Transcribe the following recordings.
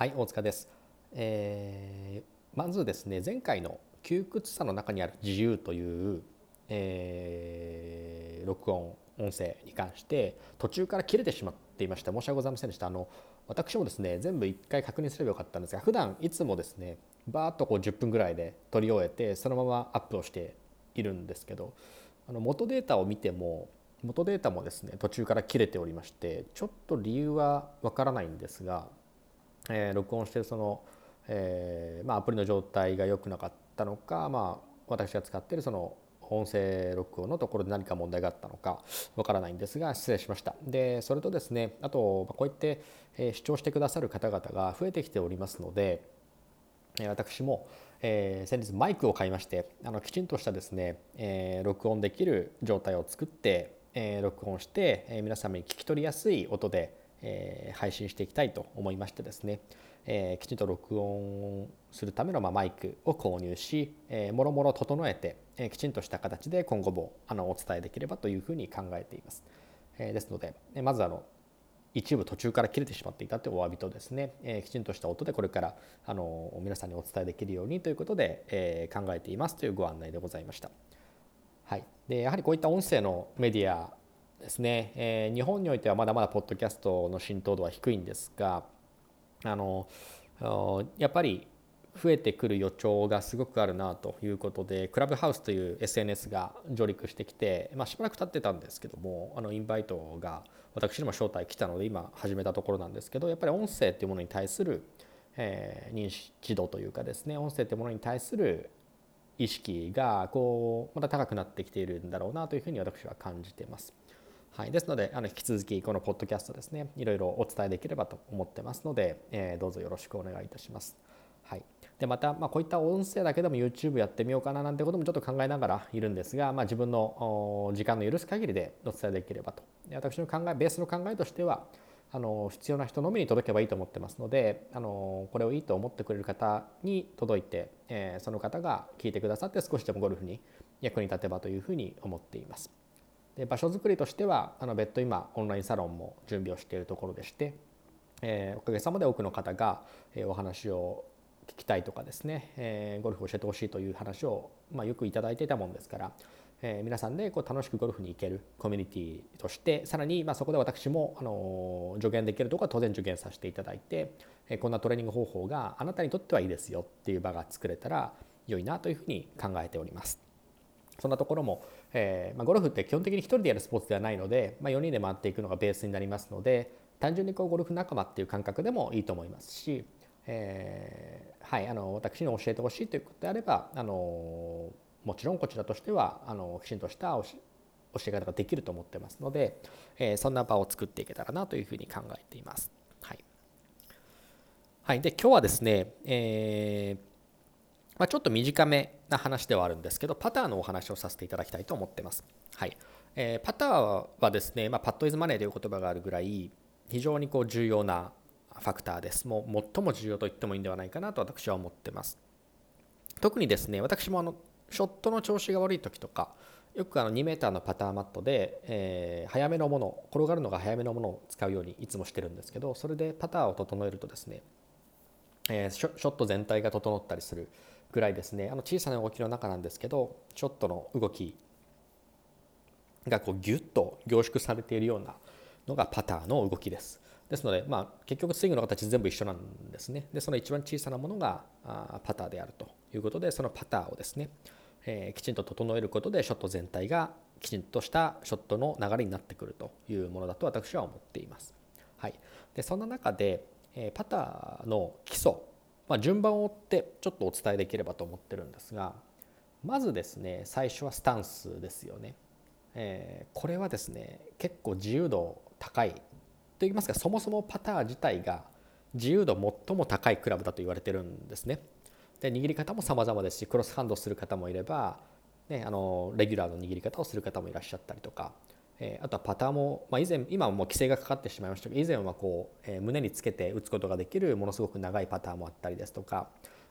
はい大塚です、えー、まずですね前回の窮屈さの中にある自由という、えー、録音音声に関して途中から切れてしまっていました。申し訳ございませんでした。あの私もですね全部一回確認すればよかったんですが普段いつもですねバーッとこう10分ぐらいで撮り終えてそのままアップをしているんですけどあの元データを見ても元データもですね途中から切れておりましてちょっと理由はわからないんですが、えー、録音してるその、えーまあ、アプリの状態が良くなかったのか、まあ、私が使ってるその音声録音のところで何か問題があったのかわからないんですが失礼しました。でそれとですねあとこうやって、え視聴してくださる方々が増えてきておりますので私も、えー、先日マイクを買いましてあのきちんとしたですね、えー、録音できる状態を作って、えー、録音して、え皆様に聞き取りやすい音で、え配信していきたいと思いましてですね、えきちんと録音するための、まマイクを購入し、えもろもろ整えて、えきちんとした形で今後もあのお伝えできればというふうに考えています。えですのでえまずあの一部途中から切れてしまっていたというお詫びとですね、えー、きちんとした音でこれからあの皆さんにお伝えできるようにということで、えー、考えていますというご案内でございました。はい、でやはりこういった音声のメディアですね、えー、日本においてはまだまだポッドキャストの浸透度は低いんですがあのやっぱり増えてくる予兆がすごくあるなということでクラブハウスという SNS が上陸してきて、まあ、しばらく経ってたんですけどもあのインバイトが私にも招待来たので今始めたところなんですけどやっぱり音声っていうものに対する、えー、認知度というかですね音声っていうものに対する意識がこうまた高くなってきているんだろうなというふうに私は感じています。はい、ですのであの引き続きこのポッドキャストですねいろいろお伝えできればと思ってますので、えー、どうぞよろしくお願いいたします。はい、でまた、まあ、こういった音声だけでも YouTube やってみようかななんてこともちょっと考えながらいるんですが、まあ、自分の時間の許す限りでお伝えできればと私の考えベースの考えとしてはあの必要な人のみに届けばいいと思ってますのであのこれをいいと思ってくれる方に届いて、えー、その方が聞いてくださって少しでもゴルフに役に立てばというふうに思っています。で場所づくりとしてはあの別途今オンラインサロンも準備をしているところでして、えー、おかげさまで多くの方が、えー、お話を聞きたいとかですね、えー、ゴルフを教えてほしいという話を、まあ、よくいただいていたもんですから、えー、皆さんでこう楽しくゴルフに行けるコミュニティとしてさらにまそこで私もあの助言できるところは当然助言させていただいて、えー、こんなトレーニング方法があなたにとってはいいですよっていう場が作れたら良いなというふうに考えております。そんなところも、えーまあ、ゴルフって基本的に1人でやるスポーツではないので、まあ、4人で回っていくのがベースになりますので単純にこうゴルフ仲間っていう感覚でもいいと思いますしえー、はい、あの私に教えてほしいということであればあのもちろんこちらとしてはあのきちんとした教え方ができると思ってますので、えー、そんな場を作っていけたらなというふうに考えています。はい、はい、で今日はですね、えー、まあ、ちょっと短めな話ではあるんですけどパターのお話をさせていただきたいと思ってます。はいえー、パターはですね、まあ、パッドイズマネーという言葉があるぐらい非常にこう重要なファクターです。もう最も重要と言ってもいいんではないかなと私は思ってます。特にですね、私もあのショットの調子が悪い時とか、よくあの2 m のパターマットで、えー、早めのもの、転がるのが早めのものを使うようにいつもしてるんですけど、それでパターを整えるとですね、えー、ショット全体が整ったりするぐらいですね、あの小さな動きの中なんですけど、ショットの動きがこうギュッと凝縮されているようなのがパターの動きです。ですので、まあ、結局スイングの形全部一緒なんですね。で、その一番小さなものがパターであるということで、そのパターをですね、えー、きちんと整えることでショット全体がきちんとしたショットの流れになってくるというものだと私は思っています。はい、でそんな中で、えー、パターの基礎、まあ、順番を追ってちょっとお伝えできればと思ってるんですがまずですね最初はスタンスですよね。えー、これはですね結構自由度高いといいますかそもそもパター自体が自由度最も高いクラブだと言われてるんですね。で握り方も様々ですしクロスハンドする方もいれば、ね、あのレギュラーの握り方をする方もいらっしゃったりとか、え、あとはパターも、まあ、以前今はもう規制がかかってしまいましたけど以前はこう、え、胸につけて打つことができるものすごく長いパターもあったりですとか、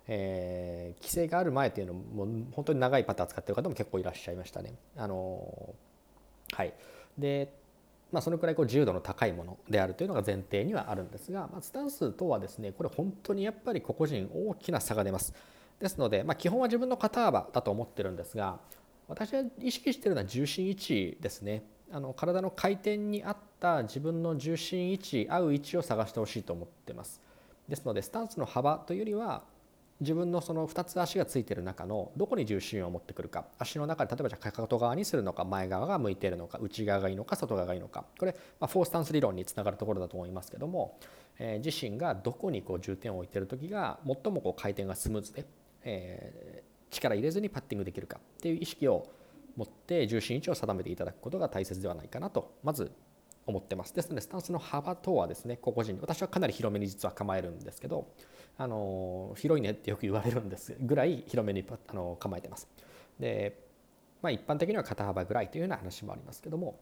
えー、規制がある前っていうのも本当に長いパター使ってる方も結構いらっしゃいましたね。あのはい、でまあ、そのくらいこう自由度の高いものであるというのが前提にはあるんですが、まあ、スタンスとはですねこれ本当にやっぱり個々人大きな差が出ます。ですので、まあ、基本は自分の肩幅だと思ってるんですが私が意識してるのは重心位置ですね。あの体の回転に合った自分の重心位置合う位置を探してほしいと思ってます。ですのでスタンスの幅というよりは自分のその2つ足がついてる中のどこに重心を持ってくるか足の中で例えばじゃあかかと側にするのか前側が向いているのか内側がいいのか外側がいいのかこれ、まあ、フォースタンス理論につながるところだと思いますけども、えー、自身がどこにこう重点を置いてる時が最もこう回転がスムーズで、えー、力入れずにパッティングできるかっていう意識を持って重心位置を定めていただくことが大切ではないかなとまず思ってます。ですのでスタンスの幅とはですね個々人私はかなり広めに実は構えるんですけどあの広いねってよく言われるんですぐらい広めにあの構えてます。で、まあ、一般的には肩幅ぐらいというような話もありますけども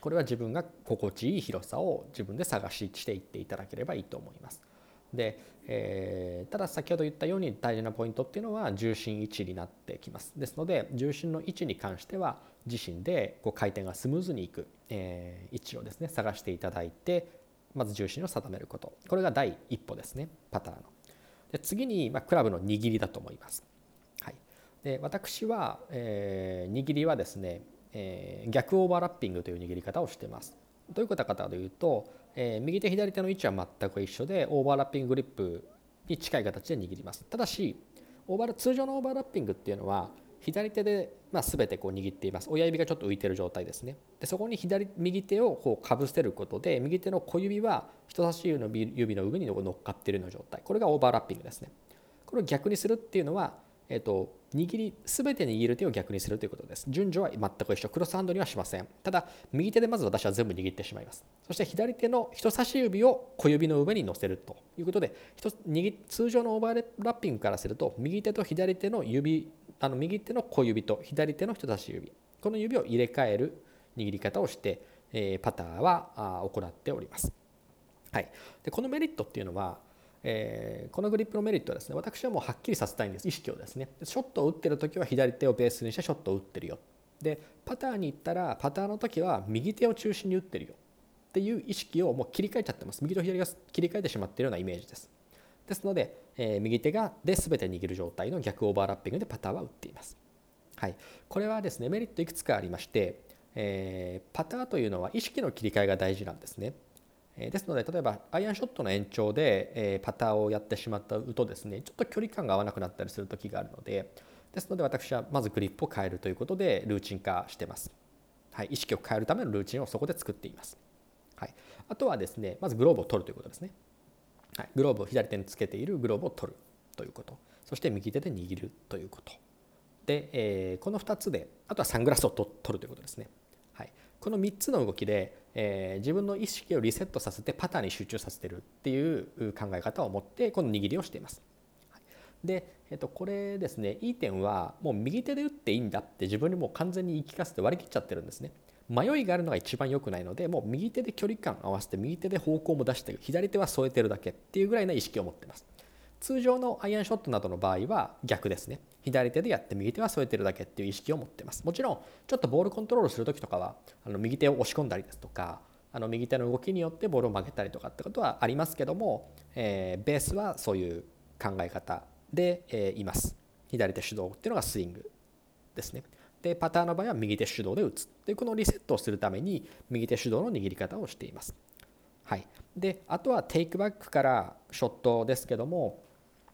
これは自分が心地いい広さを自分で探ししていっていただければいいと思います。で、えー、ただ先ほど言ったように大事なポイントっていうのは重心位置になってきます。ですので重心の位置に関しては自身でこう回転がスムーズにいく、えー、位置をですね探していただいてまず重心を定めることこれが第一歩ですねパターンの。で次に、まあ、クラブの握りだと思います。はい、で私は、えー、握りはですね、えー、逆オーバーラッピングという握り方をしてます。どういうことかというと、えー、右手左手の位置は全く一緒でオーバーラッピンググリップに近い形で握ります。ただしオーバー通常のオーバーラッピングっていうのは左手で、まあ、全てこう握っています。親指がちょっと浮いてる状態ですね。でそこに左右手をこうかぶせることで右手の小指は人差し指の指の上に乗っかってるような状態。これがオーバーラッピングですね。これを逆にするっていうのは、えーと、握り全て握る手を逆にするということです。順序は全く一緒。クロスハンドにはしません。ただ右手でまず私は全部握ってしまいます。そして左手の人差し指を小指の上に乗せるということで通常のオーバーラッピングからすると右手と左手の指あの右手の小指と左手の人差し指。この指を入れ替える握り方をして、えー、パターはあ行っております。はい、でこのメリットっていうのは、えー、このグリップのメリットはですね私はもうはっきりさせたいんです。意識をですね。ショットを打ってる時は左手をベースにしてショットを打ってるよ。でパターに行ったらパターの時は右手を中心に打ってるよ。っていう意識をもう切り替えちゃってます。右と左が切り替えてしまっているようなイメージです。ですので、えー、右手がで全て握る状態の逆オーバーラッピングでパターは打っています。はい、これはですねメリットいくつかありまして、えー、パターというのは意識の切り替えが大事なんですね。ですので例えばアイアンショットの延長で、パターをやってしまったとですねちょっと距離感が合わなくなったりする時があるのでですので私はまずグリップを変えるということでルーチン化してます。はい、意識を変えるためのルーチンをそこで作っています。はい、あとはですねまずグローブを取るということですね。はい、グローブを左手につけているグローブを取るということそして右手で握るということで、えー、この2つであとはサングラスを取るということですね、はい、この3つの動きで、えー、自分の意識をリセットさせてパターンに集中させてるっていう考え方を持ってこの握りをしています。で、えっと、これですねいい点はもう右手で打っていいんだって自分にもう完全に言い聞かせて割り切っちゃってるんですね。迷いがあるのが一番良くないのでもう右手で距離感合わせて右手で方向も出して左手は添えてるだけっていうぐらいな意識を持ってます通常のアイアンショットなどの場合は逆ですね。左手でやって右手は添えてるだけっていう意識を持ってます。もちろんちょっとボールコントロールする時とかはあの右手を押し込んだりですとかあの右手の動きによってボールを曲げたりとかってことはありますけども、えー、ベースはそういう考え方で、えー、います。左手主導っていうのがスイングですね。でパターンの場合は右手手動で打つ。でこのリセットをするために右手手動の握り方をしています。はい、であとはテイクバックからショットですけども、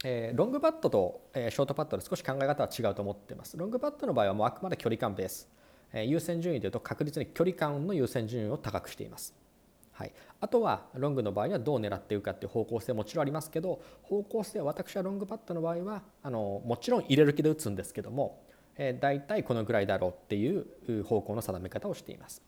えー、ロングパットと、えー、ショートパットで少し考え方は違うと思っています。ロングパットの場合はもうあくまで距離感ベース、えー、優先順位でいうと確実に距離感の優先順位を高くしています。はい、あとはロングの場合はどう狙っていくかっていう方向性もちろんありますけど方向性は私はロングパットの場合はあのもちろん入れる気で打つんですけどもえ大体このぐらいだろうっていう方向の定め方をしています。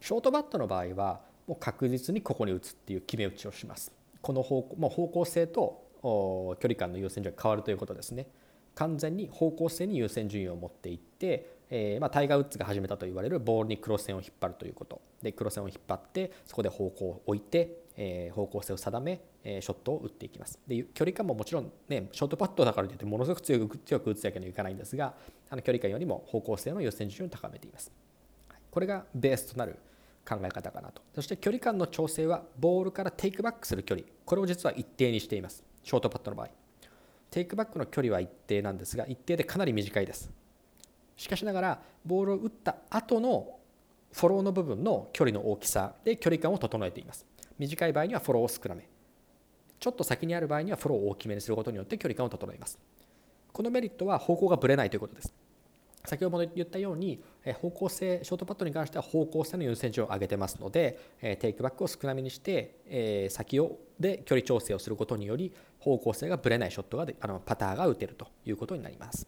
ショートバットの場合はもう確実にここに打つっていう決め打ちをします。この方向もう方向性と距離感の優先順位が変わるということですね。完全に方向性に優先順位を持っていって、えー、まあ、タイガー・ウッズが始めたと言われるボールに黒線を引っ張るということ。で黒線を引っ張ってそこで方向を置いて、えー、方向性を定め、えー、ショットを打っていきます。で距離感ももちろんねショートパットだからといってものすごく強く強く打つわけにはいかないんですがあの距離感よりも方向性の優先順位を高めています。これがベースとなる考え方かなと。そして距離感の調整はボールからテイクバックする距離。これを実は一定にしています。ショートパットの場合。テイクバックの距離は一定なんですが一定でかなり短いです。しかしながらボールを打った後のフォローの部分の距離の大きさで距離感を整えています。短い場合にはフォローを少なめ。ちょっと先にある場合にはフォローを大きめにすることによって距離感を整えます。このメリットは方向がぶれないということです。先ほども言ったように方向性ショートパットに関しては方向性の優先順を上げてますのでテイクバックを少なめにして先をで距離調整をすることにより方向性がぶれないショットがあのパターが打てるということになります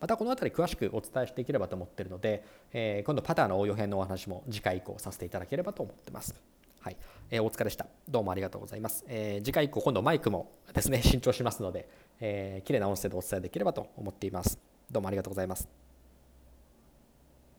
またこの辺り詳しくお伝えしていければと思っているので、え今度パターの応用編のお話も次回以降させていただければと思ってます。はい、えー、お疲れでした。どうもありがとうございます。えー、次回以降、今度マイクもですね、新調しますので、えー、綺麗な音声でお伝えできればと思っています。どうもありがとうございます。